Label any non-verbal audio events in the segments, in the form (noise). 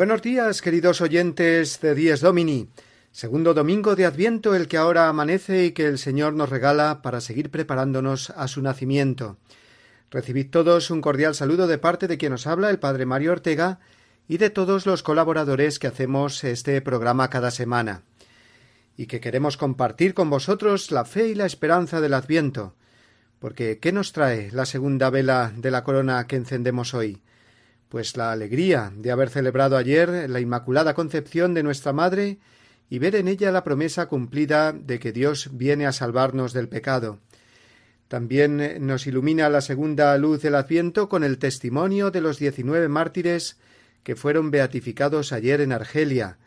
Buenos días, queridos oyentes de Dies Domini, segundo domingo de Adviento, el que ahora amanece y que el Señor nos regala para seguir preparándonos a su nacimiento. Recibid todos un cordial saludo de parte de quien os habla, el Padre Mario Ortega, y de todos los colaboradores que hacemos este programa cada semana, y que queremos compartir con vosotros la fe y la esperanza del Adviento, porque ¿qué nos trae la segunda vela de la corona que encendemos hoy? Pues la alegría de haber celebrado ayer la Inmaculada Concepción de nuestra Madre y ver en ella la promesa cumplida de que Dios viene a salvarnos del pecado. También nos ilumina la segunda luz del Adviento con el testimonio de los diecinueve mártires que fueron beatificados ayer en Argelia,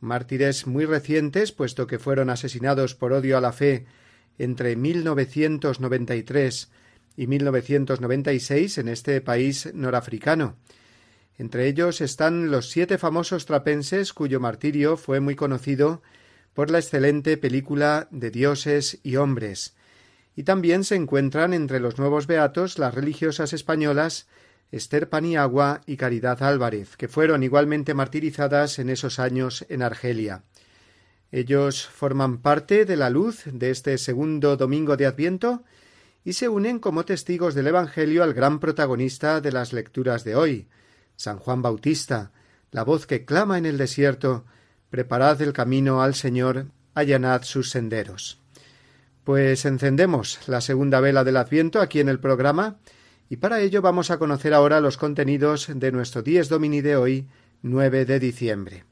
mártires muy recientes, puesto que fueron asesinados por odio a la fe entre 1993 y 1996 en este país norafricano, entre ellos están los siete famosos trapenses cuyo martirio fue muy conocido por la excelente película de dioses y hombres, y también se encuentran entre los nuevos beatos las religiosas españolas Esther Paniagua y Caridad Álvarez, que fueron igualmente martirizadas en esos años en Argelia. Ellos forman parte de la luz de este segundo domingo de Adviento y se unen como testigos del Evangelio al gran protagonista de las lecturas de hoy, San Juan Bautista, la voz que clama en el desierto, preparad el camino al Señor, allanad sus senderos. Pues encendemos la segunda vela del Adviento aquí en el programa, y para ello vamos a conocer ahora los contenidos de nuestro Dies Domini de hoy, 9 de diciembre.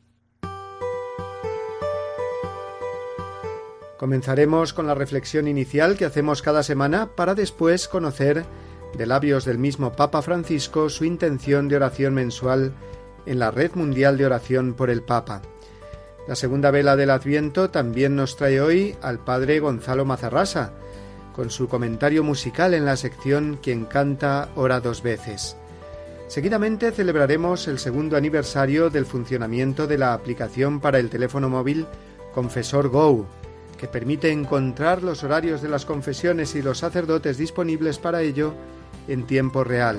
Comenzaremos con la reflexión inicial que hacemos cada semana para después conocer de labios del mismo Papa Francisco su intención de oración mensual en la Red Mundial de Oración por el Papa. La segunda vela del Adviento también nos trae hoy al Padre Gonzalo Mazarrasa, con su comentario musical en la sección Quien canta ora dos veces. Seguidamente celebraremos el segundo aniversario del funcionamiento de la aplicación para el teléfono móvil Confesor Go, que permite encontrar los horarios de las confesiones y los sacerdotes disponibles para ello en tiempo real.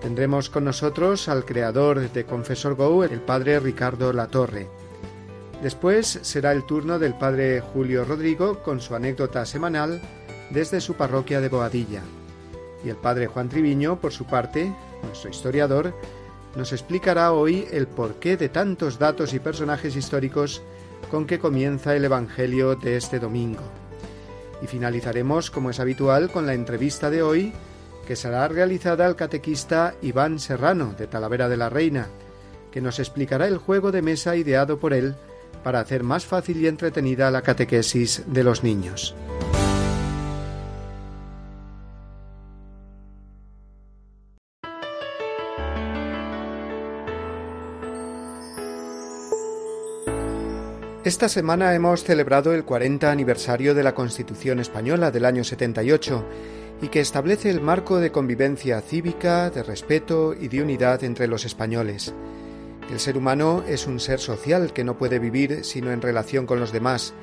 Tendremos con nosotros al creador de Confesor Go, el padre Ricardo Latorre. Después será el turno del padre Julio Rodrigo con su anécdota semanal desde su parroquia de Boadilla. Y el padre Juan Triviño, por su parte, nuestro historiador, nos explicará hoy el porqué de tantos datos y personajes históricos con que comienza el Evangelio de este domingo. Y finalizaremos, como es habitual, con la entrevista de hoy que será realizada al catequista Iván Serrano, de Talavera de la Reina, que nos explicará el juego de mesa ideado por él para hacer más fácil y entretenida la catequesis de los niños. Esta semana hemos celebrado el 40 aniversario de la Constitución Española del año 78 y que establece el marco de convivencia cívica, de respeto y de unidad entre los españoles. El ser humano es un ser social que no puede vivir sino en relación con los demás,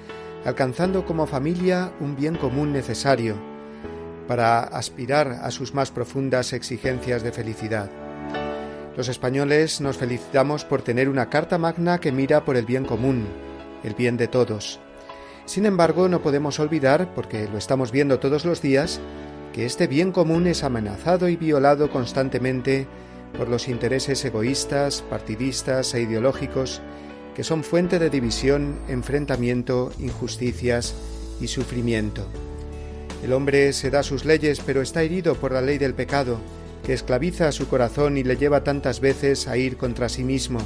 alcanzando como familia un bien común necesario para aspirar a sus más profundas exigencias de felicidad. Los españoles nos felicitamos por tener una Carta Magna que mira por el bien común, el bien de todos. Sin embargo, no podemos olvidar, porque lo estamos viendo todos los días, este bien común es amenazado y violado constantemente por los intereses egoístas, partidistas e ideológicos que son fuente de división, enfrentamiento, injusticias y sufrimiento. El hombre se da sus leyes, pero está herido por la ley del pecado, que esclaviza su corazón y le lleva tantas veces a ir contra sí mismo,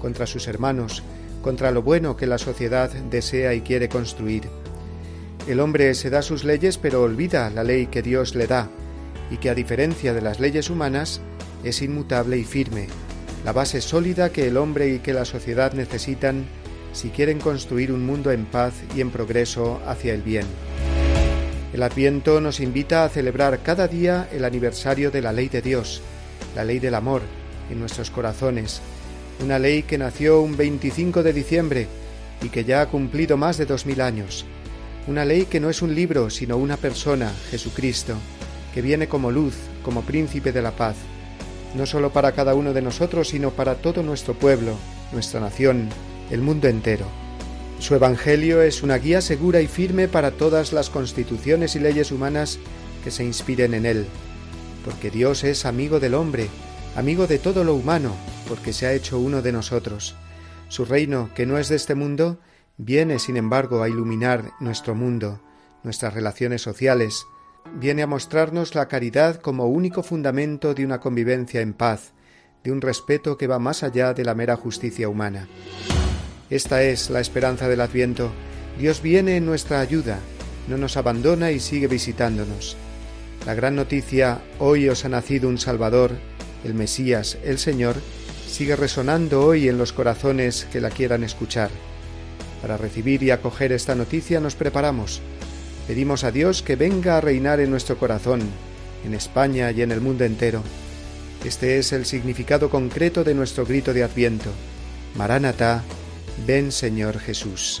contra sus hermanos, contra lo bueno que la sociedad desea y quiere construir. El hombre se da sus leyes pero olvida la ley que Dios le da y que a diferencia de las leyes humanas es inmutable y firme, la base sólida que el hombre y que la sociedad necesitan si quieren construir un mundo en paz y en progreso hacia el bien. El Adviento nos invita a celebrar cada día el aniversario de la ley de Dios, la ley del amor, en nuestros corazones, una ley que nació un 25 de diciembre y que ya ha cumplido más de dos mil años, una ley que no es un libro, sino una persona, Jesucristo, que viene como luz, como príncipe de la paz, no solo para cada uno de nosotros, sino para todo nuestro pueblo, nuestra nación, el mundo entero. Su Evangelio es una guía segura y firme para todas las constituciones y leyes humanas que se inspiren en él, porque Dios es amigo del hombre, amigo de todo lo humano, porque se ha hecho uno de nosotros. Su reino, que no es de este mundo, viene, sin embargo, a iluminar nuestro mundo, nuestras relaciones sociales, viene a mostrarnos la caridad como único fundamento de una convivencia en paz, de un respeto que va más allá de la mera justicia humana. Esta es la esperanza del Adviento. Dios viene en nuestra ayuda, no nos abandona y sigue visitándonos. La gran noticia, hoy os ha nacido un Salvador, el Mesías, el Señor, sigue resonando hoy en los corazones que la quieran escuchar. Para recibir y acoger esta noticia nos preparamos. Pedimos a Dios que venga a reinar en nuestro corazón, en España y en el mundo entero. Este es el significado concreto de nuestro grito de Adviento. Maránata, Ven Señor Jesús.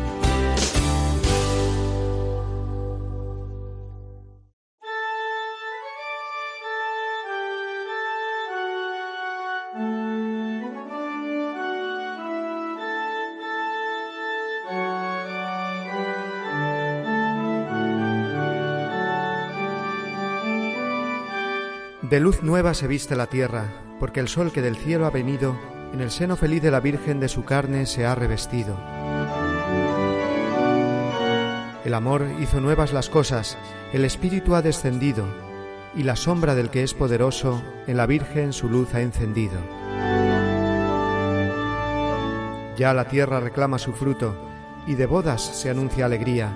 De luz nueva se viste la tierra, porque el sol que del cielo ha venido, en el seno feliz de la Virgen de su carne se ha revestido. El amor hizo nuevas las cosas, el Espíritu ha descendido, y la sombra del que es poderoso en la Virgen su luz ha encendido. Ya la tierra reclama su fruto, y de bodas se anuncia alegría.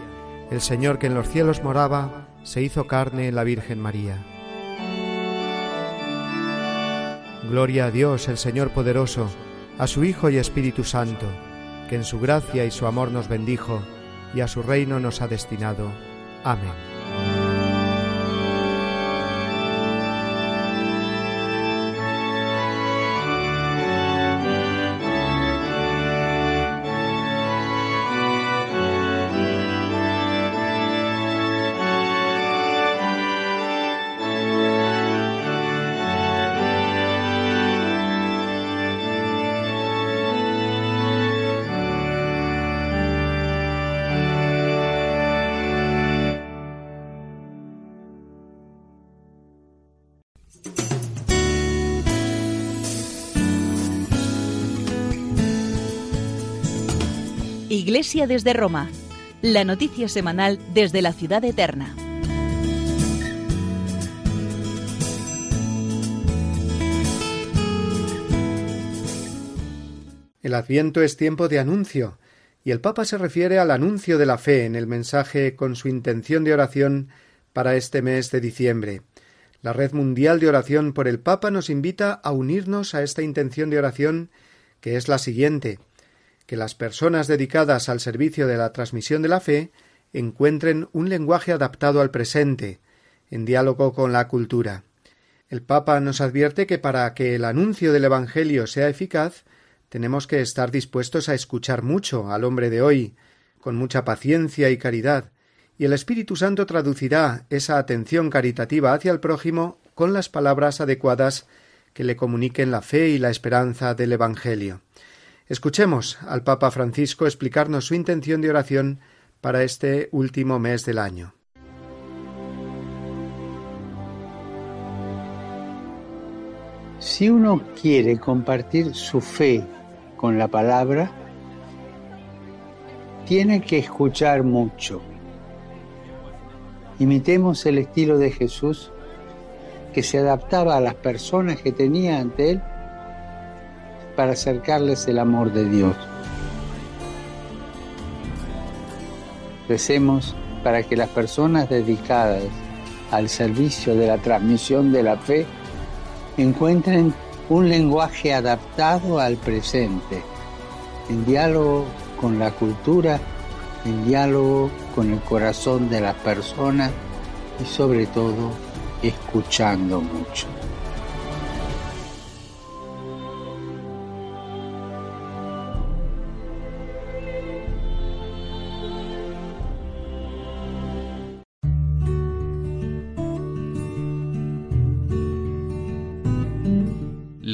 El Señor que en los cielos moraba, se hizo carne en la Virgen María. Gloria a Dios el Señor poderoso, a su Hijo y Espíritu Santo, que en su gracia y su amor nos bendijo, y a su reino nos ha destinado. Amén. Desde Roma, la noticia semanal desde la ciudad eterna. El adviento es tiempo de anuncio, y el Papa se refiere al anuncio de la fe en el mensaje con su intención de oración para este mes de diciembre. La Red Mundial de Oración por el Papa nos invita a unirnos a esta intención de oración que es la siguiente que las personas dedicadas al servicio de la transmisión de la fe encuentren un lenguaje adaptado al presente, en diálogo con la cultura. El Papa nos advierte que para que el anuncio del Evangelio sea eficaz, tenemos que estar dispuestos a escuchar mucho al hombre de hoy, con mucha paciencia y caridad, y el Espíritu Santo traducirá esa atención caritativa hacia el prójimo con las palabras adecuadas que le comuniquen la fe y la esperanza del Evangelio. Escuchemos al Papa Francisco explicarnos su intención de oración para este último mes del año. Si uno quiere compartir su fe con la palabra, tiene que escuchar mucho. Imitemos el estilo de Jesús que se adaptaba a las personas que tenía ante él para acercarles el amor de Dios. Recemos para que las personas dedicadas al servicio de la transmisión de la fe encuentren un lenguaje adaptado al presente, en diálogo con la cultura, en diálogo con el corazón de las personas y sobre todo escuchando mucho.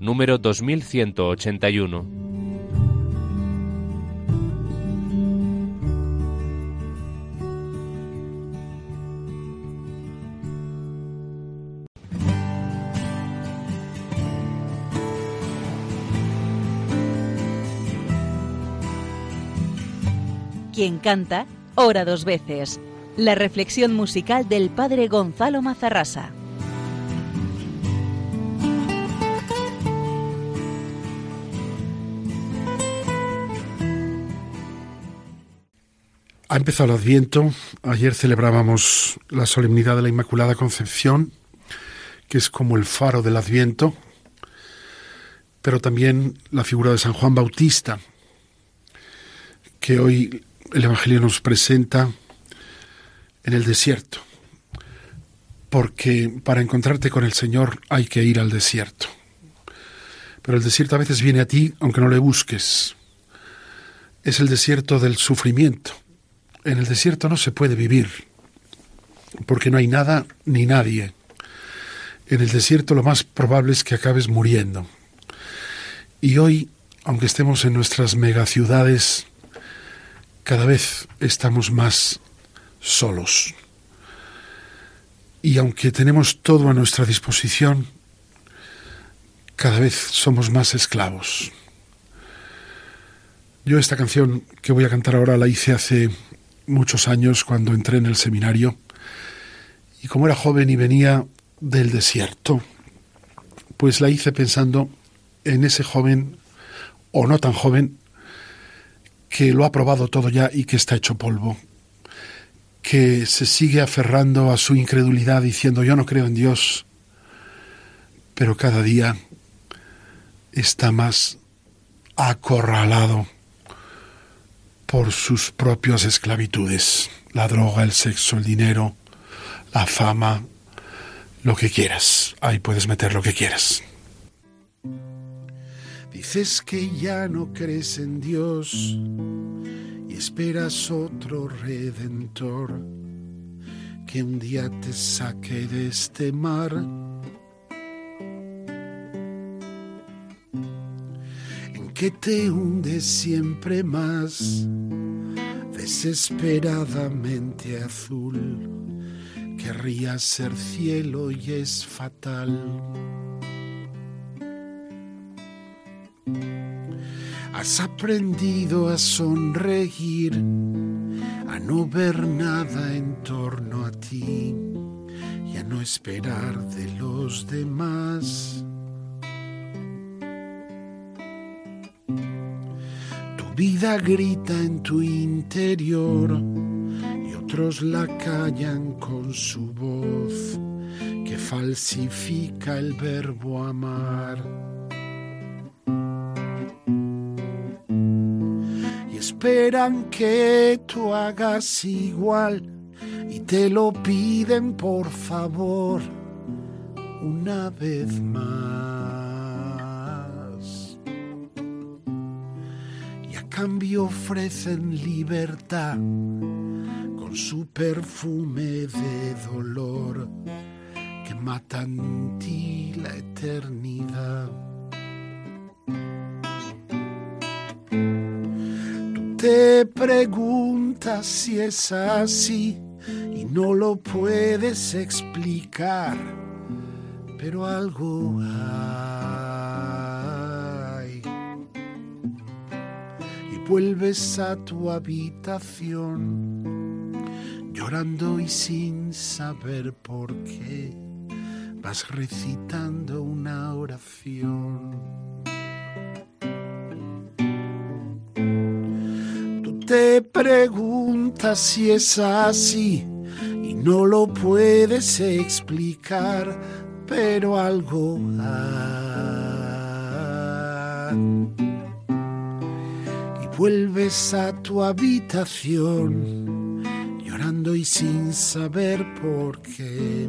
número 2181. Quien canta, ora dos veces. La reflexión musical del padre Gonzalo Mazarrasa. Ha empezado el Adviento. Ayer celebrábamos la solemnidad de la Inmaculada Concepción, que es como el faro del Adviento, pero también la figura de San Juan Bautista, que hoy el Evangelio nos presenta en el desierto, porque para encontrarte con el Señor hay que ir al desierto. Pero el desierto a veces viene a ti aunque no le busques. Es el desierto del sufrimiento en el desierto no se puede vivir, porque no hay nada ni nadie. En el desierto lo más probable es que acabes muriendo. Y hoy, aunque estemos en nuestras megaciudades, cada vez estamos más solos. Y aunque tenemos todo a nuestra disposición, cada vez somos más esclavos. Yo esta canción que voy a cantar ahora la hice hace muchos años cuando entré en el seminario. Y como era joven y venía del desierto, pues la hice pensando en ese joven o no tan joven que lo ha probado todo ya y que está hecho polvo, que se sigue aferrando a su incredulidad diciendo yo no creo en Dios, pero cada día está más acorralado por sus propias esclavitudes, la droga, el sexo, el dinero, la fama, lo que quieras. Ahí puedes meter lo que quieras. Dices que ya no crees en Dios y esperas otro redentor que un día te saque de este mar que te hunde siempre más, desesperadamente azul. Querría ser cielo y es fatal. Has aprendido a sonreír, a no ver nada en torno a ti y a no esperar de los demás. Vida grita en tu interior y otros la callan con su voz que falsifica el verbo amar. Y es esperan que tú hagas igual y te lo piden por favor una vez más. Cambio ofrecen libertad con su perfume de dolor que matan en ti la eternidad. te preguntas si es así y no lo puedes explicar, pero algo hay. Vuelves a tu habitación llorando y sin saber por qué vas recitando una oración. te preguntas si es así y no lo puedes explicar, pero algo hay. Vuelves a tu habitación llorando y sin saber por qué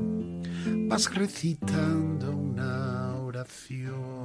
vas recitando una oración.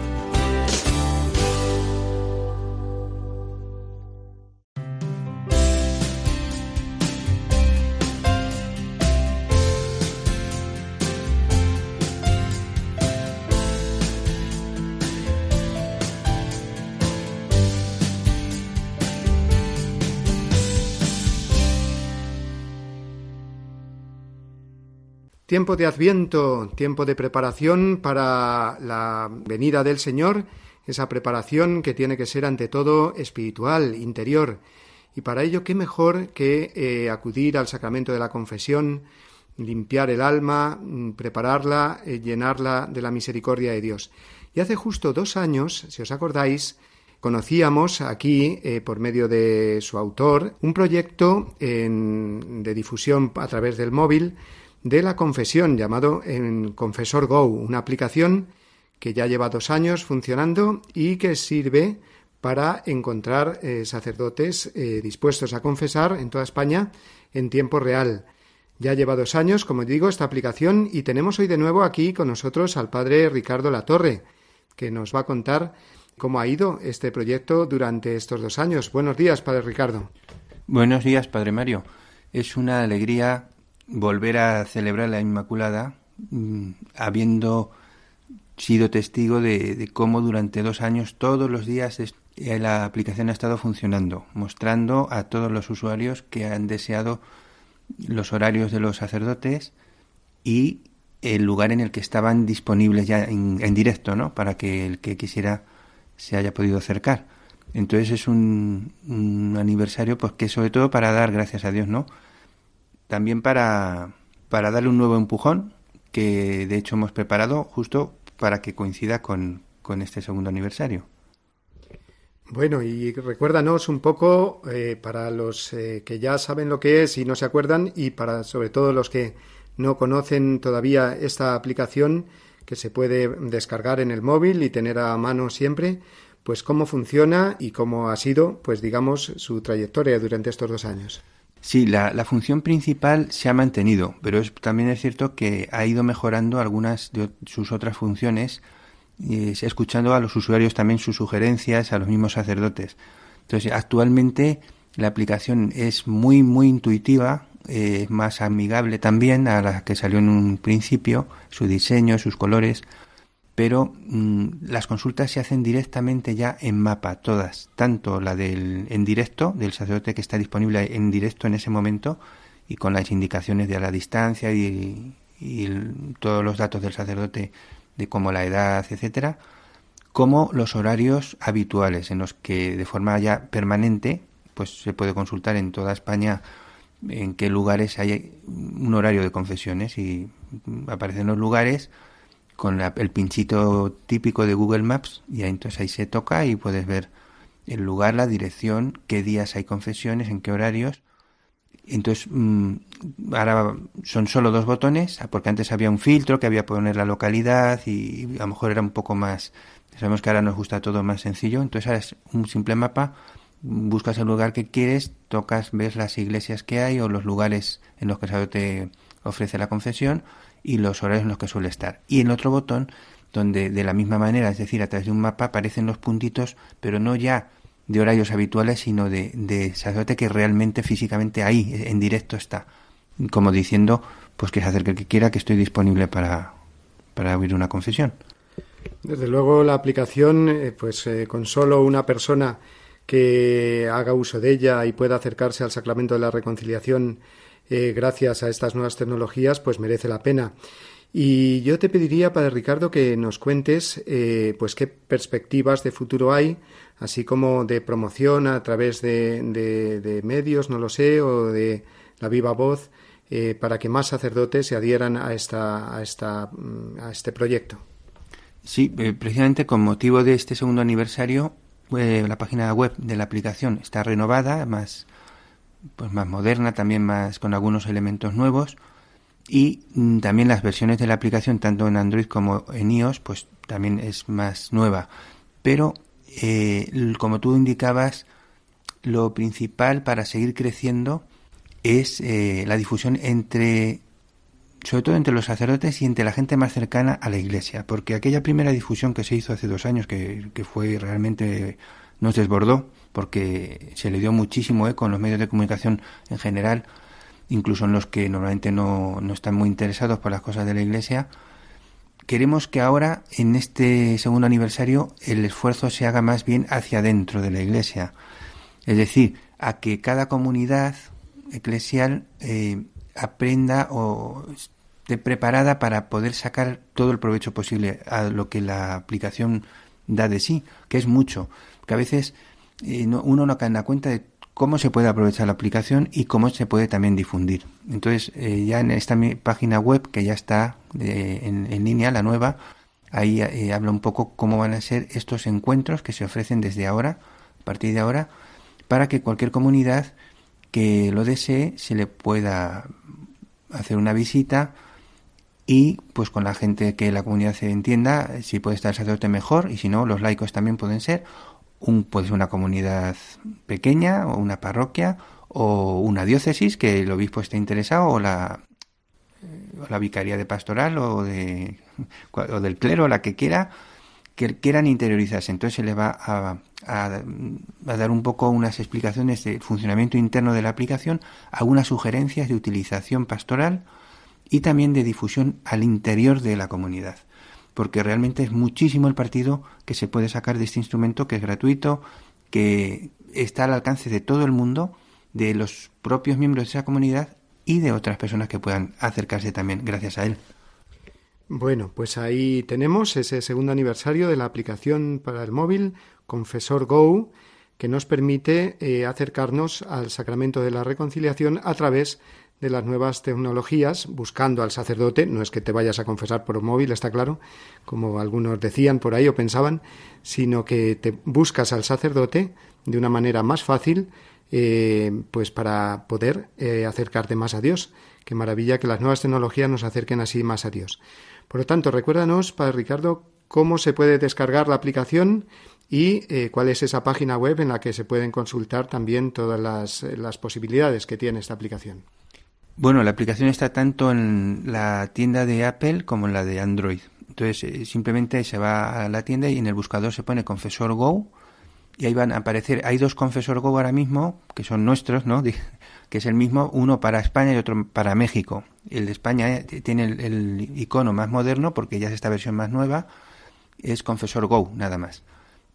Tiempo de adviento, tiempo de preparación para la venida del Señor, esa preparación que tiene que ser ante todo espiritual, interior. Y para ello, qué mejor que eh, acudir al sacramento de la confesión, limpiar el alma, mm, prepararla, eh, llenarla de la misericordia de Dios. Y hace justo dos años, si os acordáis, conocíamos aquí, eh, por medio de su autor, un proyecto de difusión a través del móvil de la confesión llamado en Confesor Go, una aplicación que ya lleva dos años funcionando y que sirve para encontrar eh, sacerdotes eh, dispuestos a confesar en toda España en tiempo real. Ya lleva dos años, como digo, esta aplicación y tenemos hoy de nuevo aquí con nosotros al padre Ricardo Latorre, que nos va a contar cómo ha ido este proyecto durante estos dos años. Buenos días, padre Ricardo. Buenos días, padre Mario. Es una alegría volver a celebrar la Inmaculada mm, habiendo sido testigo de, cómo durante dos años todos los días eh, la aplicación ha estado funcionando, mostrando a todos los usuarios que han deseado los horarios de los sacerdotes y el lugar en el que estaban disponibles ya en, directo, ¿no? Para que el que quisiera se haya podido acercar. Entonces es un, un aniversario, pues que sobre todo para dar gracias a Dios, ¿no? También para, para darle un nuevo empujón que de hecho hemos preparado justo para que coincida con, este segundo aniversario. Bueno, y recuérdanos un poco eh, para los eh, que ya saben lo que es y no se acuerdan y para sobre todo los que no conocen todavía esta aplicación que se puede descargar en el móvil y tener a mano siempre, pues cómo funciona y cómo ha sido, pues digamos, su trayectoria durante estos dos años. Sí, la, función principal se ha mantenido, pero también es cierto que ha ido mejorando algunas de sus otras funciones, y escuchando a los usuarios también sus sugerencias, a los mismos sacerdotes. Entonces, actualmente la aplicación es muy, muy intuitiva, es más amigable también a la que salió en un principio, su diseño, sus colores, pero mm, las consultas se hacen directamente ya en mapa, todas, tanto la del en directo, del sacerdote que está disponible en directo en ese momento y con las indicaciones de la distancia y, todos los datos del sacerdote de como la edad, etcétera, como los horarios habituales en los que de forma ya permanente pues se puede consultar en toda España en qué lugares hay un horario de confesiones y aparecen los lugares con el pinchito típico de Google Maps y entonces ahí se toca y puedes ver el lugar, la dirección, qué días hay confesiones, en qué horarios. Entonces, mm, ahora son solo dos botones, porque antes había un filtro que había poner la localidad y a lo mejor era un poco más, sabemos que ahora nos gusta todo más sencillo, entonces ahora es un simple mapa, buscas el lugar que quieres, tocas, ves las iglesias que hay o los lugares en los que el te ofrece la confesión y los horarios en los que suele estar. Y en otro botón, donde de la misma manera, es decir, a través de un mapa aparecen los puntitos, pero no ya de horarios habituales, sino de, de sacerdote que realmente físicamente ahí, en directo está. Como diciendo, pues que se acerque el que quiera, que estoy disponible para, para abrir una confesión. Desde luego la aplicación, eh, pues eh, con solo una persona que haga uso de ella y pueda acercarse al sacramento de la reconciliación eh, gracias a estas nuevas tecnologías, pues merece la pena. Y yo te pediría, Padre Ricardo, que nos cuentes eh, pues qué perspectivas de futuro hay, así como de promoción a través de, de, medios, no lo sé, o de la viva voz, eh, para que más sacerdotes se adhieran a, esta, a, esta, mm, a este proyecto. Sí, precisamente con motivo de este segundo aniversario, la página web de la aplicación está renovada, más pues más moderna, también más con algunos elementos nuevos. Y mm, también las versiones de la aplicación tanto en Android como en iOS pues también es más nueva. Pero eh, como tú indicabas, lo principal para seguir creciendo es eh, la difusión entre sobre todo entre los sacerdotes y entre la gente más cercana a la iglesia, porque aquella primera difusión que se hizo hace dos años, que, que fue realmente nos desbordó, porque se le dio muchísimo eco en los medios de comunicación en general, incluso en los que normalmente no, no están muy interesados por las cosas de la Iglesia. Queremos que ahora, en este segundo aniversario, el esfuerzo se haga más bien hacia adentro de la Iglesia. Es decir, a que cada comunidad eclesial eh, aprenda o esté preparada para poder sacar todo el provecho posible a lo que la aplicación da de sí, que es mucho. Que a veces uno no cae en la cuenta de cómo se puede aprovechar la aplicación y cómo se puede también difundir. Entonces, eh, ya en esta página web que ya está eh, en, línea, la nueva, ahí eh, habla un poco cómo van a ser estos encuentros que se ofrecen desde ahora, a partir de ahora, para que cualquier comunidad que lo desee se le pueda hacer una visita y pues con la gente que la comunidad se entienda, si puede estar sacerdote mejor y si no, los laicos también pueden ser un, puede ser una comunidad pequeña o una parroquia o una diócesis que el obispo esté interesado o la, la vicaría de pastoral o, de, o del clero, la que quiera, que quieran interiorizarse. Entonces se le va a, a, dar un poco unas explicaciones de funcionamiento interno de la aplicación, algunas sugerencias de utilización pastoral y también de difusión al interior de la comunidad porque realmente es muchísimo el partido que se puede sacar de este instrumento que es gratuito, que está al alcance de todo el mundo, de los propios miembros de esa comunidad y de otras personas que puedan acercarse también gracias a él. Bueno, pues ahí tenemos ese segundo aniversario de la aplicación para el móvil Confesor Go, que nos permite eh, acercarnos al sacramento de la reconciliación a través de las nuevas tecnologías, buscando al sacerdote, no es que te vayas a confesar por móvil, está claro, como algunos decían por ahí o pensaban, sino que te buscas al sacerdote de una manera más fácil, eh, pues para poder eh, acercarte más a Dios. Qué maravilla que las nuevas tecnologías nos acerquen así más a Dios. Por lo tanto, recuérdanos, Padre Ricardo, cómo se puede descargar la aplicación y eh, cuál es esa página web en la que se pueden consultar también todas las, las posibilidades que tiene esta aplicación. Bueno, la aplicación está tanto en la tienda de Apple como en la de Android. Entonces, eh, simplemente se va a la tienda y en el buscador se pone Confesor Go y ahí van a aparecer, hay dos Confesor Go ahora mismo, que son nuestros, ¿no? (laughs) que es el mismo, uno para España y otro para México. El de España eh, tiene el, icono más moderno porque ya es esta versión más nueva es Confesor Go, nada más.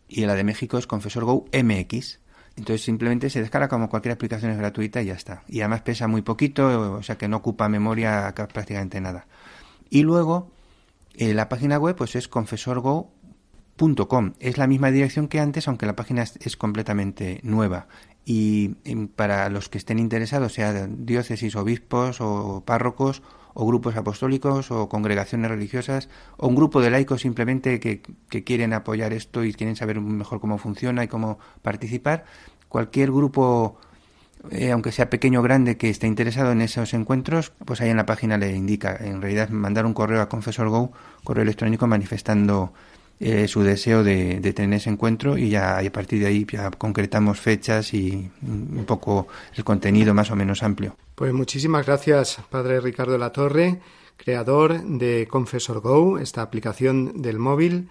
Y la de México es Confesor Go MX. Entonces simplemente se descarga como cualquier aplicación es gratuita y ya está. Y además pesa muy poquito, o sea que no ocupa memoria prácticamente nada. Y luego eh, la página web pues es confesorgo.com. Es la misma dirección que antes, aunque la página es, completamente nueva. Y, para los que estén interesados, sea diócesis, obispos o párrocos o grupos apostólicos o congregaciones religiosas o un grupo de laicos simplemente que, que quieren apoyar esto y quieren saber mejor cómo funciona y cómo participar, cualquier grupo eh, aunque sea pequeño o grande, que esté interesado en esos encuentros, pues ahí en la página le indica. En realidad, mandar un correo a Confesor Go, correo electrónico, manifestando eh, su deseo de, tener ese encuentro y ya a partir de ahí ya concretamos fechas y un poco el contenido más o menos amplio. Pues muchísimas gracias, Padre Ricardo Latorre, creador de Confesor Go, esta aplicación del móvil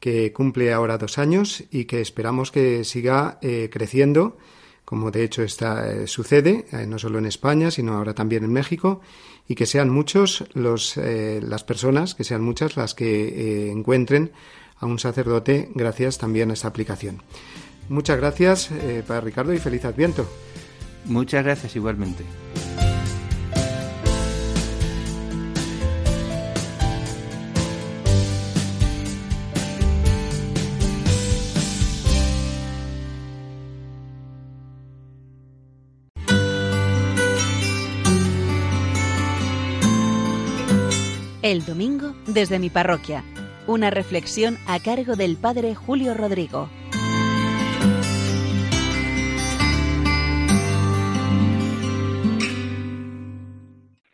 que cumple ahora dos años y que esperamos que siga eh, creciendo como de hecho está, eh, sucede, eh, no solo en España, sino ahora también en México, y que sean muchos los, las personas, que sean muchas las que encuentren a un sacerdote gracias también a esta aplicación. Muchas gracias, para Ricardo, y feliz Adviento. Muchas gracias igualmente. El domingo desde mi parroquia. Una reflexión a cargo del Padre Julio Rodrigo.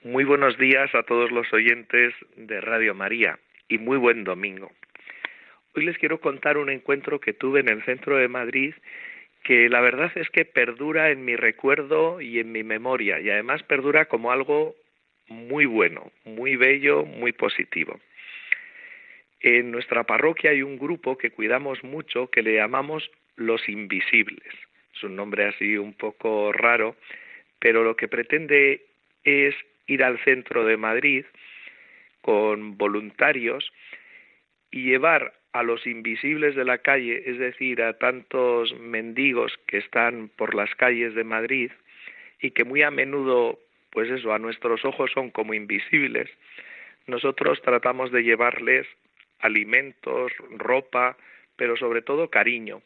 Muy buenos días a todos los oyentes de Radio María y muy buen domingo. Hoy les quiero contar un encuentro que tuve en el centro de Madrid que la verdad es que perdura en mi recuerdo y en mi memoria y además perdura como algo muy bueno, muy bello, muy positivo. En nuestra parroquia hay un grupo que cuidamos mucho que le llamamos los invisibles. Es un nombre así un poco raro, pero lo que pretende es ir al centro de Madrid con voluntarios y llevar a los invisibles de la calle, es decir, a tantos mendigos que están por las calles de Madrid y que muy a menudo pues eso, a nuestros ojos son como invisibles, nosotros tratamos de llevarles alimentos, ropa, pero sobre todo cariño.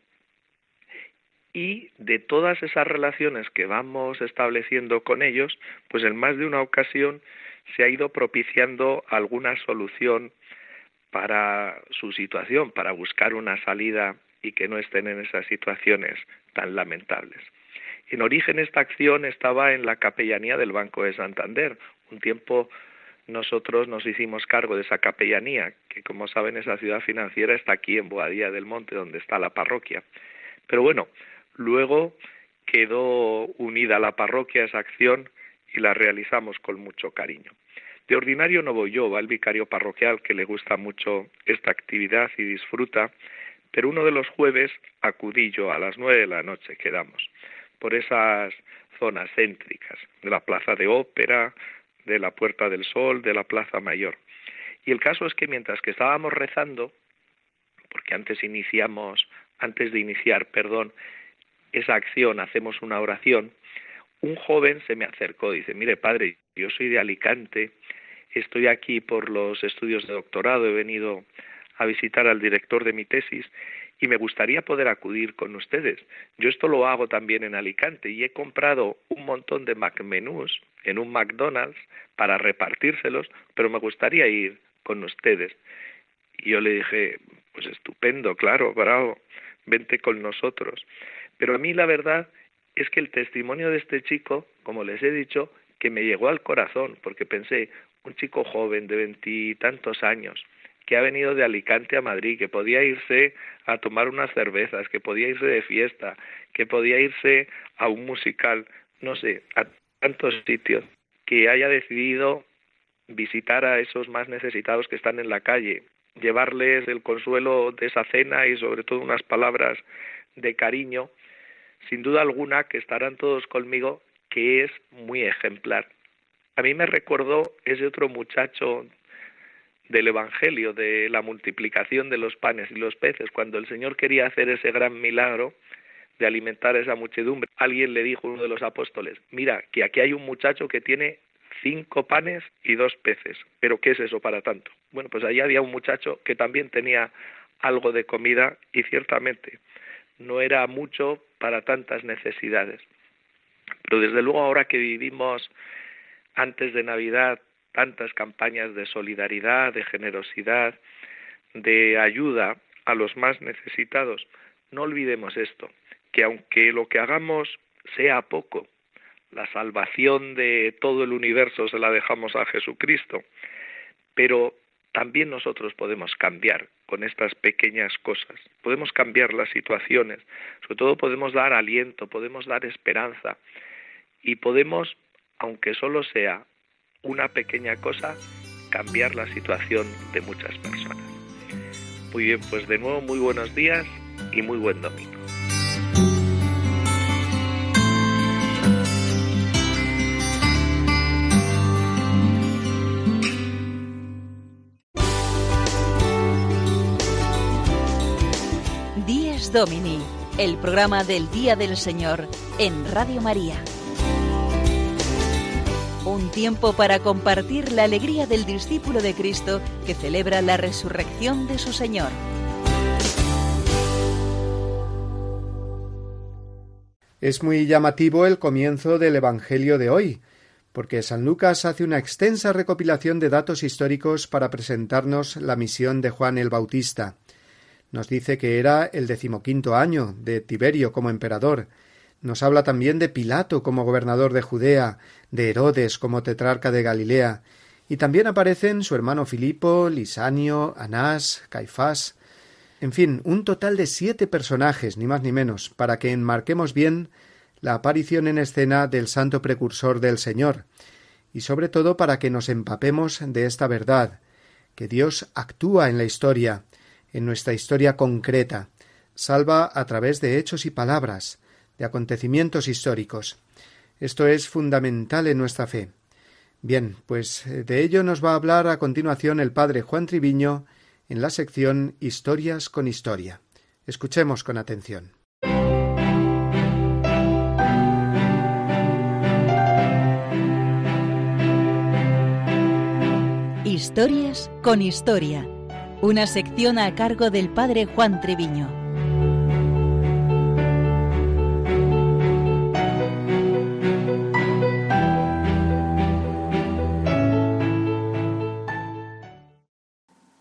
Y de todas esas relaciones que vamos estableciendo con ellos, pues en más de una ocasión se ha ido propiciando alguna solución para su situación, para buscar una salida y que no estén en esas situaciones tan lamentables. En origen esta acción estaba en la capellanía del Banco de Santander. Un tiempo nosotros nos hicimos cargo de esa capellanía, que como saben esa ciudad financiera está aquí en Boadía del Monte, donde está la parroquia. Pero bueno, luego quedó unida la parroquia a esa acción y la realizamos con mucho cariño. De ordinario no voy yo, va el vicario parroquial que le gusta mucho esta actividad y disfruta, pero uno de los jueves acudí yo a las nueve de la noche, quedamos por esas zonas céntricas, de la Plaza de Ópera, de la Puerta del Sol, de la Plaza Mayor. Y el caso es que mientras que estábamos rezando, porque antes iniciamos, antes de iniciar, perdón, esa acción, hacemos una oración, un joven se me acercó y dice, mire padre, yo soy de Alicante, estoy aquí por los estudios de doctorado, he venido a visitar al director de mi tesis y me gustaría poder acudir con ustedes. Yo esto lo hago también en Alicante y he comprado un montón de McMenús en un McDonald's para repartírselos, pero me gustaría ir con ustedes. Y yo le dije, pues estupendo, claro, bravo, vente con nosotros. Pero a mí la verdad es que el testimonio de este chico, como les he dicho, que me llegó al corazón, porque pensé, un chico joven de veintitantos años, que ha venido de Alicante a Madrid, que podía irse a tomar unas cervezas, que podía irse de fiesta, que podía irse a un musical, no sé, a tantos sitios, que haya decidido visitar a esos más necesitados que están en la calle, llevarles el consuelo de esa cena y sobre todo unas palabras de cariño, sin duda alguna que estarán todos conmigo, que es muy ejemplar. A mí me recordó ese otro muchacho del Evangelio de la multiplicación de los panes y los peces, cuando el Señor quería hacer ese gran milagro de alimentar a esa muchedumbre, alguien le dijo a uno de los apóstoles, mira, que aquí hay un muchacho que tiene cinco panes y dos peces, pero ¿qué es eso para tanto? Bueno, pues allí había un muchacho que también tenía algo de comida y ciertamente no era mucho para tantas necesidades. Pero desde luego ahora que vivimos antes de Navidad tantas campañas de solidaridad, de generosidad, de ayuda a los más necesitados, no olvidemos esto, que aunque lo que hagamos sea poco, la salvación de todo el universo se la dejamos a Jesucristo, pero también nosotros podemos cambiar con estas pequeñas cosas, podemos cambiar las situaciones, sobre todo podemos dar aliento, podemos dar esperanza y podemos, aunque solo sea una pequeña cosa, cambiar la situación de muchas personas. Muy bien, pues de nuevo muy buenos días y muy buen domingo. Días Domini, el programa del Día del Señor en Radio María. Un tiempo para compartir la alegría del discípulo de Cristo que celebra la resurrección de su Señor. Es muy llamativo el comienzo del Evangelio de hoy, porque San Lucas hace una extensa recopilación de datos históricos para presentarnos la misión de Juan el Bautista. Nos dice que era el decimoquinto año de Tiberio como emperador, nos habla también de Pilato como gobernador de Judea, de Herodes como tetrarca de Galilea, y también aparecen su hermano Filipo, Lisanio, Anás, Caifás, en fin, un total de siete personajes, ni más ni menos, para que enmarquemos bien la aparición en escena del santo precursor del Señor, y sobre todo para que nos empapemos de esta verdad, que Dios actúa en la historia, en nuestra historia concreta, salva a través de hechos y palabras, de acontecimientos históricos. Esto es fundamental en nuestra fe. Bien, pues eh, de ello nos va a hablar a continuación el padre Juan Triviño en la sección Historias con Historia. Escuchemos con atención. Historias con Historia. Una sección a cargo del padre Juan Treviño.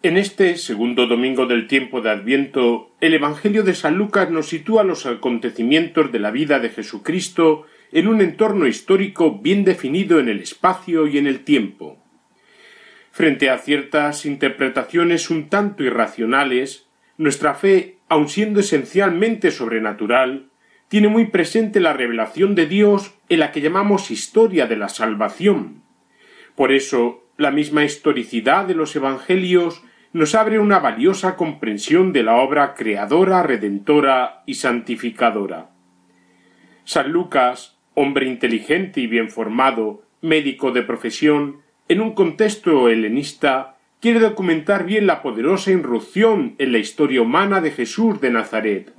En este segundo domingo del tiempo de Adviento, el Evangelio de San Lucas nos sitúa los acontecimientos de la vida de Jesucristo en un entorno histórico bien definido en el espacio y en el tiempo. Frente a ciertas interpretaciones un tanto irracionales, nuestra fe, aun siendo esencialmente sobrenatural, tiene muy presente la revelación de Dios en la que llamamos historia de la salvación. Por eso, la misma historicidad de los Evangelios nos abre una valiosa comprensión de la obra creadora, redentora y santificadora. San Lucas, hombre inteligente y bien formado, médico de profesión, en un contexto helenista, quiere documentar bien la poderosa irrupción en la historia humana de Jesús de Nazaret.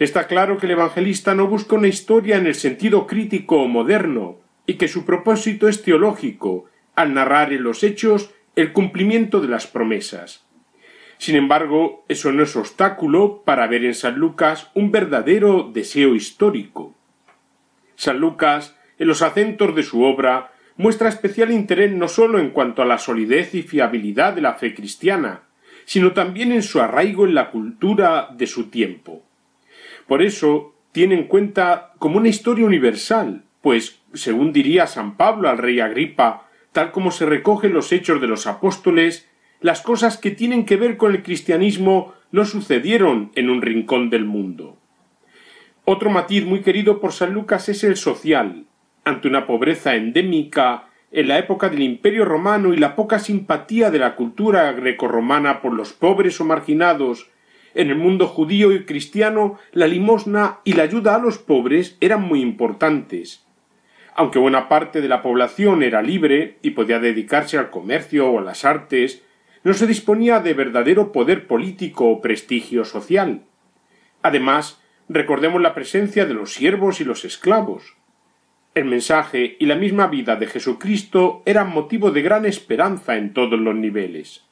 Está claro que el evangelista no busca una historia en el sentido crítico o moderno, y que su propósito es teológico, al narrar en los hechos el cumplimiento de las promesas. Sin embargo, eso no es obstáculo para ver en San Lucas un verdadero deseo histórico. San Lucas, en los acentos de su obra, muestra especial interés no sólo en cuanto a la solidez y fiabilidad de la fe cristiana, sino también en su arraigo en la cultura de su tiempo. Por eso tiene en cuenta como una historia universal, pues, según diría San Pablo al rey Agripa tal como se recogen los hechos de los apóstoles, las cosas que tienen que ver con el cristianismo no sucedieron en un rincón del mundo. Otro matiz muy querido por San Lucas es el social. Ante una pobreza endémica en la época del Imperio romano y la poca simpatía de la cultura grecorromana por los pobres o marginados, en el mundo judío y cristiano la limosna y la ayuda a los pobres eran muy importantes aunque buena parte de la población era libre y podía dedicarse al comercio o a las artes, no se disponía de verdadero poder político o prestigio social. Además, recordemos la presencia de los siervos y los esclavos. El mensaje y la misma vida de Jesucristo eran motivo de gran esperanza en todos los niveles.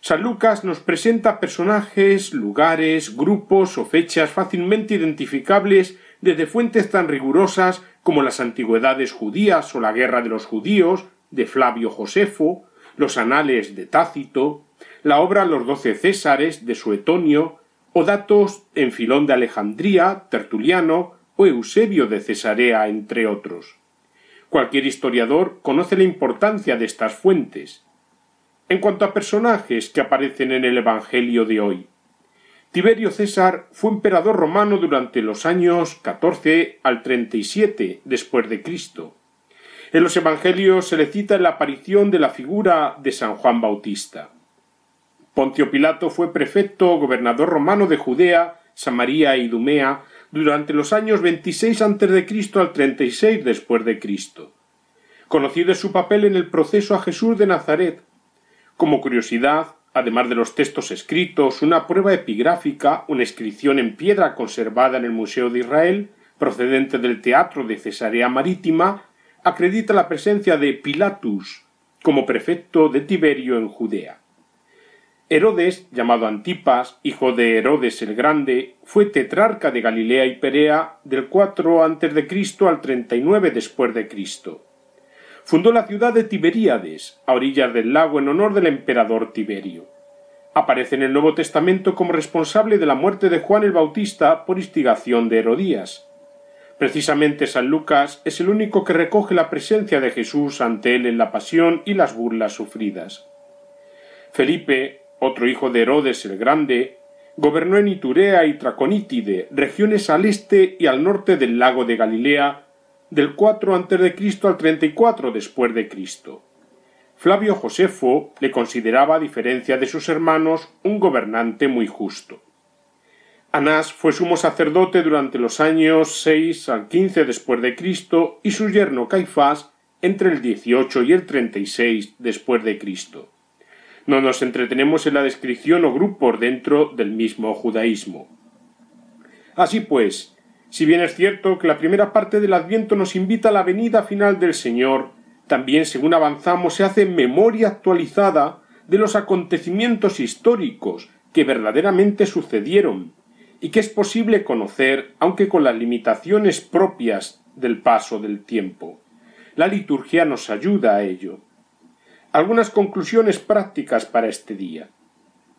San Lucas nos presenta personajes, lugares, grupos o fechas fácilmente identificables desde fuentes tan rigurosas como las antigüedades judías o la guerra de los judíos de Flavio Josefo, los anales de Tácito, la obra Los doce Césares de Suetonio, o datos en Filón de Alejandría, Tertuliano o Eusebio de Cesarea, entre otros. Cualquier historiador conoce la importancia de estas fuentes. En cuanto a personajes que aparecen en el Evangelio de hoy, Tiberio César fue emperador romano durante los años 14 al 37 después de Cristo. En los Evangelios se le cita la aparición de la figura de San Juan Bautista. Poncio Pilato fue prefecto gobernador romano de Judea, Samaria y Idumea durante los años 26 antes de Cristo al 36 después de Cristo. Conocido es su papel en el proceso a Jesús de Nazaret. Como curiosidad, además de los textos escritos, una prueba epigráfica, una inscripción en piedra conservada en el Museo de Israel, procedente del teatro de Cesarea Marítima, acredita la presencia de Pilatus como prefecto de Tiberio en Judea. Herodes, llamado Antipas, hijo de Herodes el Grande, fue tetrarca de Galilea y Perea del 4 antes de Cristo al 39 después de Cristo. Fundó la ciudad de Tiberíades, a orillas del lago en honor del emperador Tiberio. Aparece en el Nuevo Testamento como responsable de la muerte de Juan el Bautista por instigación de Herodías. Precisamente San Lucas es el único que recoge la presencia de Jesús ante él en la pasión y las burlas sufridas. Felipe, otro hijo de Herodes el Grande, gobernó en Iturea y Traconítide, regiones al este y al norte del lago de Galilea, del 4 antes de Cristo al 34 después de Cristo. Flavio Josefo le consideraba, a diferencia de sus hermanos, un gobernante muy justo. Anás fue sumo sacerdote durante los años 6 al 15 después de Cristo y su yerno Caifás entre el 18 y el 36 después de Cristo. No nos entretenemos en la descripción o grupos dentro del mismo judaísmo. Así pues, si bien es cierto que la primera parte del Adviento nos invita a la venida final del Señor, también según avanzamos se hace memoria actualizada de los acontecimientos históricos que verdaderamente sucedieron y que es posible conocer aunque con las limitaciones propias del paso del tiempo. La liturgia nos ayuda a ello algunas conclusiones prácticas para este día.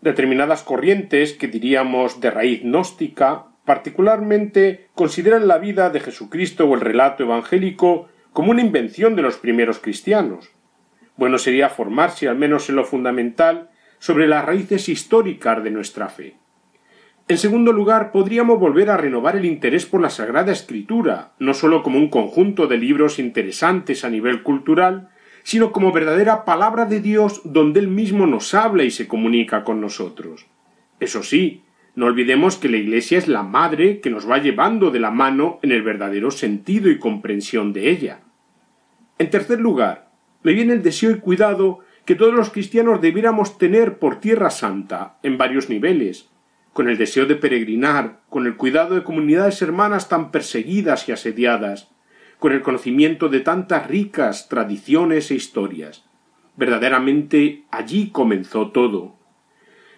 Determinadas corrientes que diríamos de raíz gnóstica particularmente consideran la vida de Jesucristo o el relato evangélico como una invención de los primeros cristianos. Bueno sería formarse, al menos en lo fundamental, sobre las raíces históricas de nuestra fe. En segundo lugar, podríamos volver a renovar el interés por la Sagrada Escritura, no sólo como un conjunto de libros interesantes a nivel cultural, sino como verdadera palabra de Dios donde Él mismo nos habla y se comunica con nosotros. Eso sí, no olvidemos que la Iglesia es la madre que nos va llevando de la mano en el verdadero sentido y comprensión de ella. En tercer lugar, me viene el deseo y cuidado que todos los cristianos debiéramos tener por Tierra Santa en varios niveles, con el deseo de peregrinar, con el cuidado de comunidades hermanas tan perseguidas y asediadas, con el conocimiento de tantas ricas tradiciones e historias. Verdaderamente allí comenzó todo.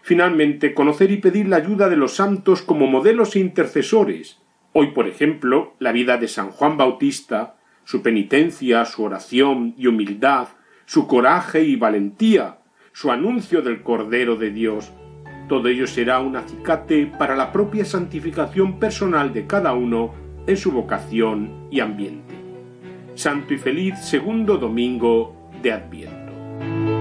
Finalmente, conocer y pedir la ayuda de los santos como modelos e intercesores. Hoy, por ejemplo, la vida de San Juan Bautista, su penitencia, su oración y humildad, su coraje y valentía, su anuncio del Cordero de Dios. Todo ello será un acicate para la propia santificación personal de cada uno en su vocación y ambiente santo y feliz segundo domingo de Adviento.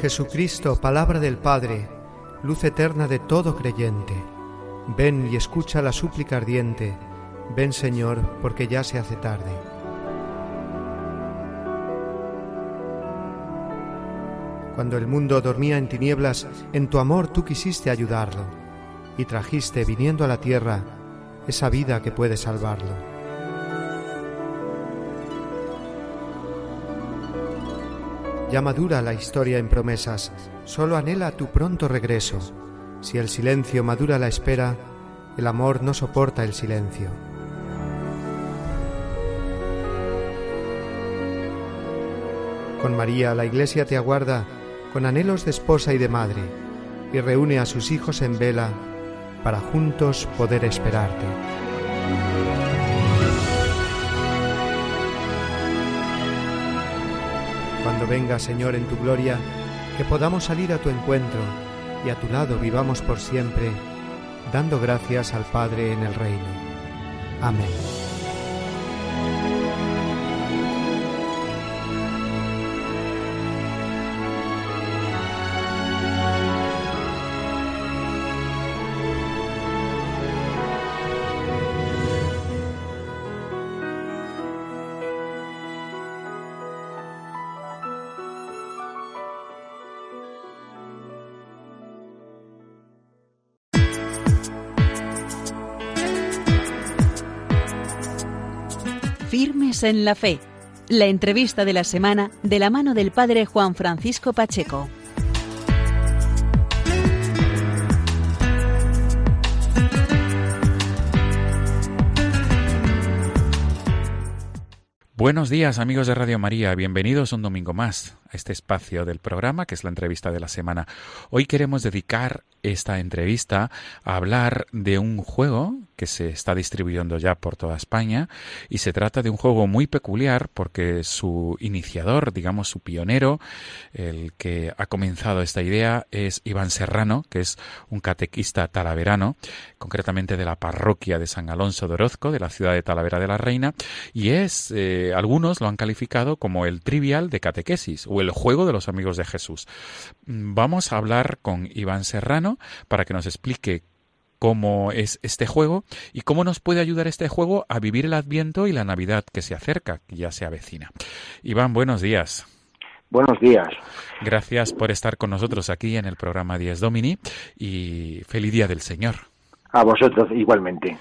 Jesucristo, palabra del Padre, luz eterna de todo creyente, ven y escucha la súplica ardiente Ven Señor, porque ya se hace tarde. Cuando el mundo dormía en tinieblas, en tu amor tú quisiste ayudarlo y trajiste, viniendo a la tierra, esa vida que puede salvarlo. Ya madura la historia en promesas, solo anhela tu pronto regreso. Si el silencio madura la espera, el amor no soporta el silencio. Con María la Iglesia te aguarda con anhelos de esposa y de madre, y reúne a sus hijos en vela para juntos poder esperarte. Cuando venga, Señor, en tu gloria, que podamos salir a tu encuentro y a tu lado vivamos por siempre, dando gracias al Padre en el reino. Amén. En la Fe. La entrevista de la semana de la mano del Padre Juan Francisco Pacheco. Buenos días amigos de Radio María, bienvenidos un domingo más este espacio del programa que es la entrevista de la semana. Hoy queremos dedicar esta entrevista a hablar de un juego que se está distribuyendo ya por toda España y se trata de un juego muy peculiar porque su iniciador, digamos su pionero, el que ha comenzado esta idea es Iván Serrano, que es un catequista talaverano, concretamente de la parroquia de San Alonso de Orozco, de la ciudad de Talavera de la Reina, y es, eh, algunos lo han calificado como el trivial de catequesis el juego de los amigos de Jesús. Vamos a hablar con Iván Serrano para que nos explique cómo es este juego y cómo nos puede ayudar este juego a vivir el Adviento y la Navidad que se acerca, que ya se avecina. Iván, buenos días. Buenos días. Gracias por estar con nosotros aquí en el programa Diez Domini y feliz día del Señor. A vosotros igualmente.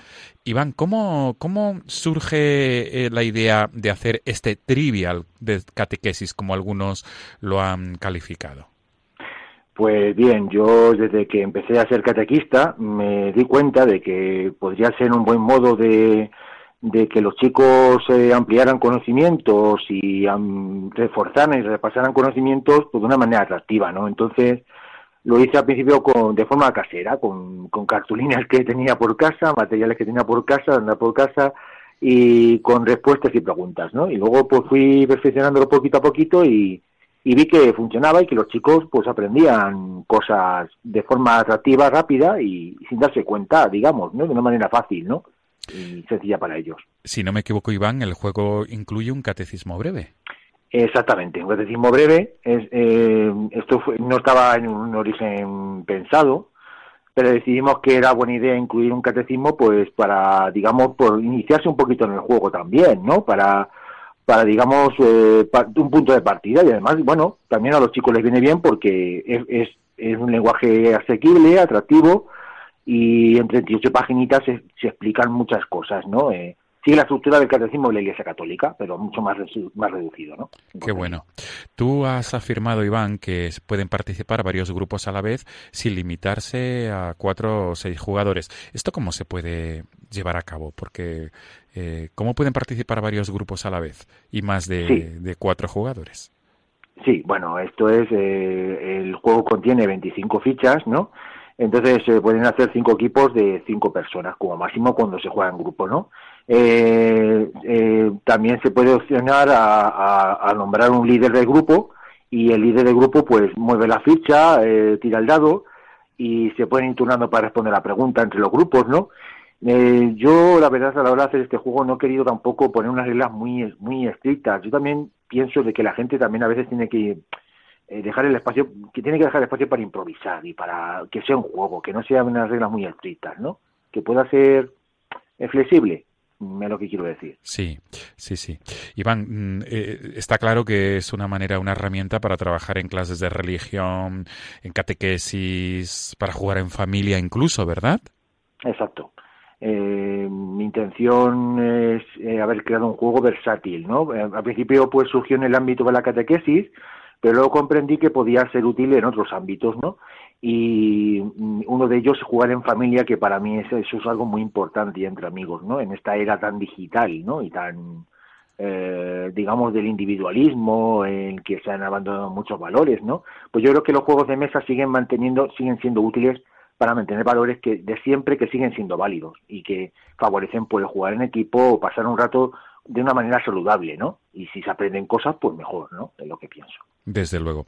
Iván, ¿cómo, cómo surge eh, la idea de hacer este trivial de catequesis, como algunos lo han calificado? Pues bien, yo desde que empecé a ser catequista me di cuenta de que podría ser un buen modo de, que los chicos eh, ampliaran conocimientos y reforzaran y repasaran conocimientos pues, de una manera atractiva, ¿no? Entonces lo hice al principio con, de forma casera, con, cartulinas que tenía por casa, materiales que tenía por casa, andar por casa y con respuestas y preguntas, ¿no? Y luego pues fui perfeccionándolo poquito a poquito y, y vi que funcionaba y que los chicos pues aprendían cosas de forma atractiva, rápida y sin darse cuenta, digamos, ¿no? De una manera fácil, ¿no? Y sencilla para ellos. Si no me equivoco, Iván, el juego incluye un catecismo breve. Exactamente, un catecismo breve. Es, eh, esto no estaba en un origen pensado, pero decidimos que era buena idea incluir un catecismo, pues para, digamos, por iniciarse un poquito en el juego también, ¿no? Para para, digamos, eh, un punto de partida y además, bueno, también a los chicos les viene bien porque es, es, un lenguaje asequible, atractivo y en 38 paginitas se, se explican muchas cosas, ¿no? Eh, sigue la estructura del catecismo de la Iglesia Católica, pero mucho más, más reducido, ¿no? Qué bueno. Tú has afirmado, Iván, que pueden participar varios grupos a la vez sin limitarse a cuatro o seis jugadores. ¿Esto cómo se puede llevar a cabo? Porque eh, ¿Cómo pueden participar varios grupos a la vez y más de, cuatro jugadores? Sí, bueno, esto es, eh, el juego contiene 25 fichas, ¿no? Entonces se pueden hacer cinco equipos de cinco personas como máximo cuando se juega en grupo, ¿no? Eh, también se puede opcionar a, nombrar un líder del grupo y el líder del grupo pues mueve la ficha, tira el dado y se pueden ir turnando para responder la pregunta entre los grupos, ¿no? Eh, yo, la verdad, a la hora de hacer este juego no he querido tampoco poner unas reglas muy, muy estrictas. Yo también pienso de que la gente también a veces tiene que eh, dejar el espacio, que tiene que dejar el espacio para improvisar y para que sea un juego, que no sean unas reglas muy estrictas, ¿no? Que pueda ser eh, flexible. Es lo que quiero decir. Sí, sí, sí. Iván, mm, eh, está claro que es una manera, una herramienta para trabajar en clases de religión, en catequesis, para jugar en familia incluso, ¿verdad? Exacto. Eh, mi intención es eh, haber creado un juego versátil, ¿no? al principio pues surgió en el ámbito de la catequesis, pero luego comprendí que podía ser útil en otros ámbitos, ¿no? Y mm, uno de ellos es jugar en familia, que para mí eso, es algo muy importante entre amigos, ¿no? En esta era tan digital, ¿no? Y tan, eh, digamos, del individualismo, en que se han abandonado muchos valores, ¿no? Pues yo creo que los juegos de mesa siguen manteniendo, siguen siendo útiles para mantener valores que de siempre que siguen siendo válidos y que favorecen pues jugar en equipo o pasar un rato de una manera saludable, ¿no? Y si se aprenden cosas, pues mejor, ¿no? Es lo que pienso. Desde luego.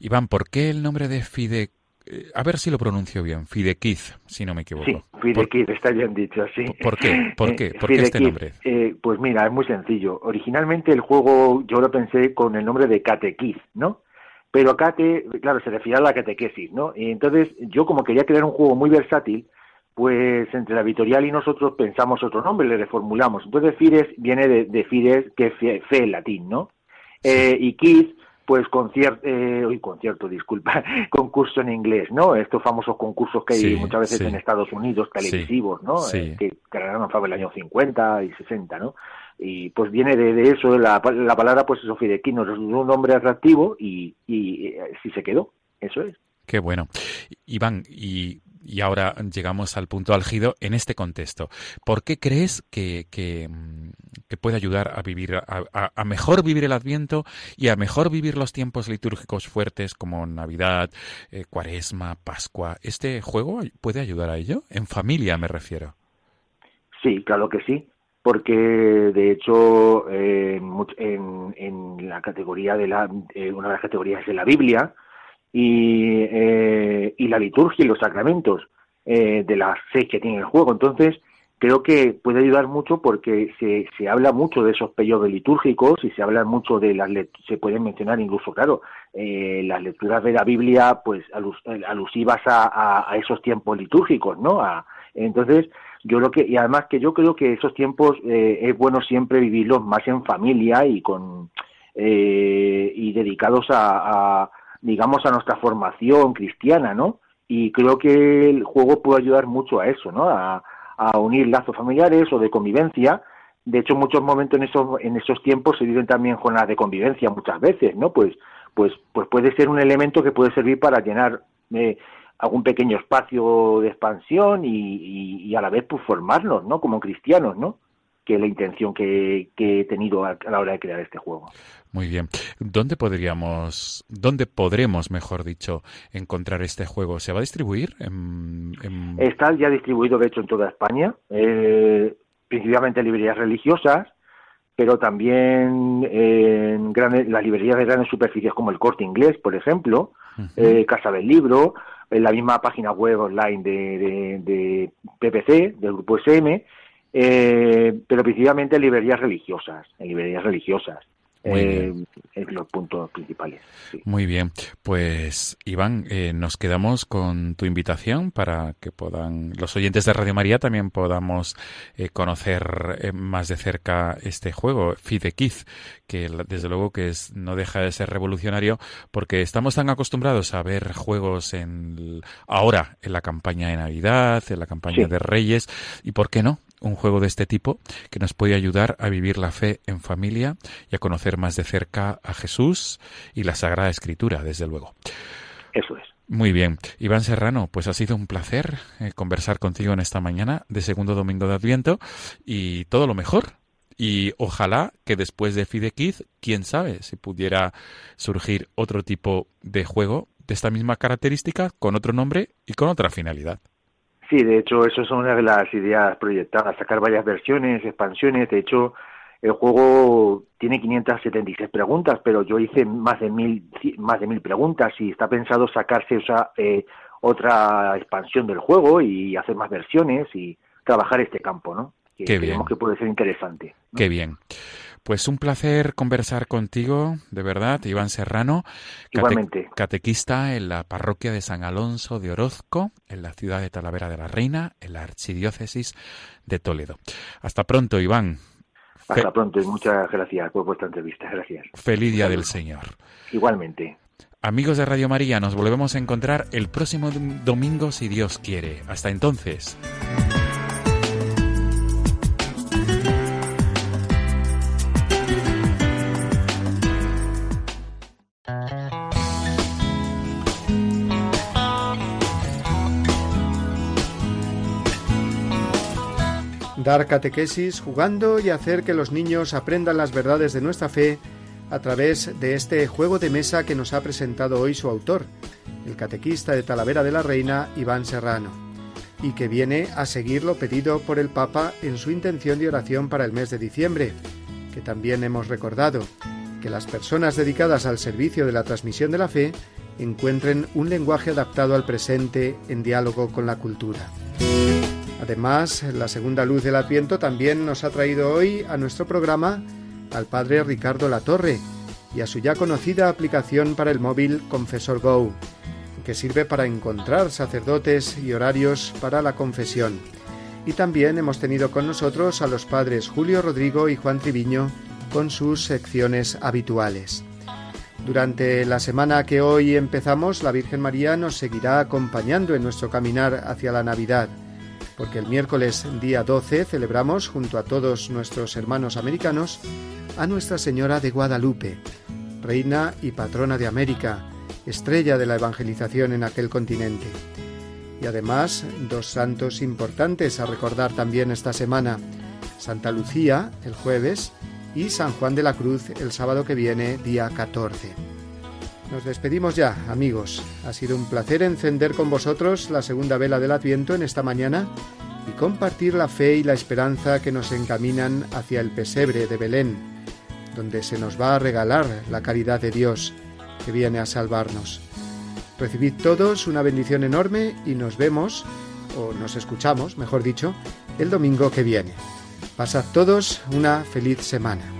Iván, ¿por qué el nombre de Fide... Eh, a ver si lo pronuncio bien, Fidequiz, si no me equivoco. Sí, Fidequiz, está bien dicho, sí. ¿Por qué? ¿Por qué? ¿Por qué (laughs) este nombre? Eh, pues mira, es muy sencillo. Originalmente el juego yo lo pensé con el nombre de Catequiz, ¿no? Pero cate, claro, se refiere a la catequesis, ¿no? Y entonces yo como quería crear un juego muy versátil, pues entre la editorial y nosotros pensamos otro nombre, le reformulamos. Entonces Fides viene de, de Fides, que es fe, en latín, ¿no? Eh, y Kiz pues concierto, eh, concierto, disculpa, (laughs) concurso en inglés, ¿no? Estos famosos concursos que hay muchas veces en Estados Unidos, televisivos, ¿no? Eh, que crearon a el año 50 y 60, ¿no? Y pues viene de, eso, la, la, palabra pues eso, fidequino, es un nombre atractivo y, y, y eh, sí se quedó, eso es. Qué bueno. Iván, y y ahora llegamos al punto álgido en este contexto. ¿Por qué crees que, que, mm, puede ayudar a vivir, a, mejor vivir el Adviento y a mejor vivir los tiempos litúrgicos fuertes como Navidad, eh, Cuaresma, Pascua? ¿Este juego puede ayudar a ello? En familia me refiero. Sí, claro que sí porque de hecho en, en, la categoría de la eh, una de las categorías de la Biblia y, eh, y la liturgia y los sacramentos eh, de la fe que tiene el juego. Entonces, creo que puede ayudar mucho porque se, se habla mucho de esos periodos litúrgicos y se habla mucho de las se pueden mencionar incluso claro eh, las lecturas de la Biblia pues alusivas a, a, esos tiempos litúrgicos no a, entonces yo creo que y además que yo creo que esos tiempos eh, es bueno siempre vivirlos más en familia y con eh, y dedicados a, a digamos, a nuestra formación cristiana, ¿no? Y creo que el juego puede ayudar mucho a eso, ¿no? A, unir lazos familiares o de convivencia. De hecho, muchos momentos en esos, en esos tiempos se viven también jornadas de convivencia muchas veces, ¿no? Pues, pues, pues puede ser un elemento que puede servir para llenar eh, algún pequeño espacio de expansión y, y, a la vez pues formarnos, ¿no? Como cristianos, ¿no? Que la intención que, que he tenido a la hora de crear este juego. Muy bien. ¿Dónde podríamos, dónde podremos, mejor dicho, encontrar este juego? ¿Se va a distribuir? Está ya distribuido, de hecho, en toda España, eh, principalmente en librerías religiosas, pero también en grandes, las librerías de grandes superficies como el Corte Inglés, por ejemplo, eh, Casa del Libro, en la misma página web online de, de, PPC, del Grupo SM, eh, pero principalmente en librerías religiosas, en librerías religiosas eh, los puntos principales. Muy bien, pues Iván, eh, nos quedamos con tu invitación para que puedan los oyentes de Radio María también podamos eh, conocer eh, más de cerca este juego, Fidequiz, que desde luego que es, no deja de ser revolucionario porque estamos tan acostumbrados a ver juegos en ahora en la campaña de Navidad, en la campaña de Reyes y por qué no un juego de este tipo que nos puede ayudar a vivir la fe en familia y a conocer más de cerca a Jesús y la Sagrada Escritura, desde luego. Eso es. Muy bien. Iván Serrano, pues ha sido un placer eh, conversar contigo en esta mañana de segundo domingo de Adviento y todo lo mejor. Y ojalá que después de Fidequiz, quién sabe, si pudiera surgir otro tipo de juego de esta misma característica, con otro nombre y con otra finalidad. Sí, de hecho, eso es una de las ideas proyectadas, sacar varias versiones, expansiones. De hecho, el juego tiene 576 preguntas, pero yo hice más de mil, más de mil preguntas y está pensado sacarse eh, otra expansión del juego y hacer más versiones y trabajar este campo, ¿no? Que Qué bien. que puede ser interesante. Qué bien. Pues un placer conversar contigo, de verdad, Iván Serrano, catequista en la parroquia de San Alonso de Orozco, en la ciudad de Talavera de la Reina, en la archidiócesis de Toledo. Hasta pronto, Iván. Hasta pronto y muchas gracias por vuestra entrevista. Gracias. Feliz Día del Señor. Igualmente. Amigos de Radio María, nos volvemos a encontrar el próximo domingo si Dios quiere. Hasta entonces. Dar catequesis jugando y hacer que los niños aprendan las verdades de nuestra fe a través de este juego de mesa que nos ha presentado hoy su autor, el catequista de Talavera de la Reina, Iván Serrano, y que viene a seguir lo pedido por el Papa en su intención de oración para el mes de diciembre, que también hemos recordado, que las personas dedicadas al servicio de la transmisión de la fe encuentren un lenguaje adaptado al presente en diálogo con la cultura. Además, la segunda luz del Adviento también nos ha traído hoy a nuestro programa al padre Ricardo Latorre y a su ya conocida aplicación para el móvil Confesor Go, que sirve para encontrar sacerdotes y horarios para la confesión. Y también hemos tenido con nosotros a los padres Julio Rodrigo y Juan Triviño con sus secciones habituales. Durante la semana que hoy empezamos, la Virgen María nos seguirá acompañando en nuestro caminar hacia la Navidad porque el miércoles día 12 celebramos junto a todos nuestros hermanos americanos a Nuestra Señora de Guadalupe, reina y patrona de América, estrella de la evangelización en aquel continente. Y además, dos santos importantes a recordar también esta semana, Santa Lucía el jueves y San Juan de la Cruz el sábado que viene, día 14. Nos despedimos ya, amigos. Ha sido un placer encender con vosotros la segunda vela del Adviento en esta mañana y compartir la fe y la esperanza que nos encaminan hacia el pesebre de Belén, donde se nos va a regalar la caridad de Dios que viene a salvarnos. Recibid todos una bendición enorme y nos vemos, o nos escuchamos, mejor dicho, el domingo que viene. Pasad todos una feliz semana.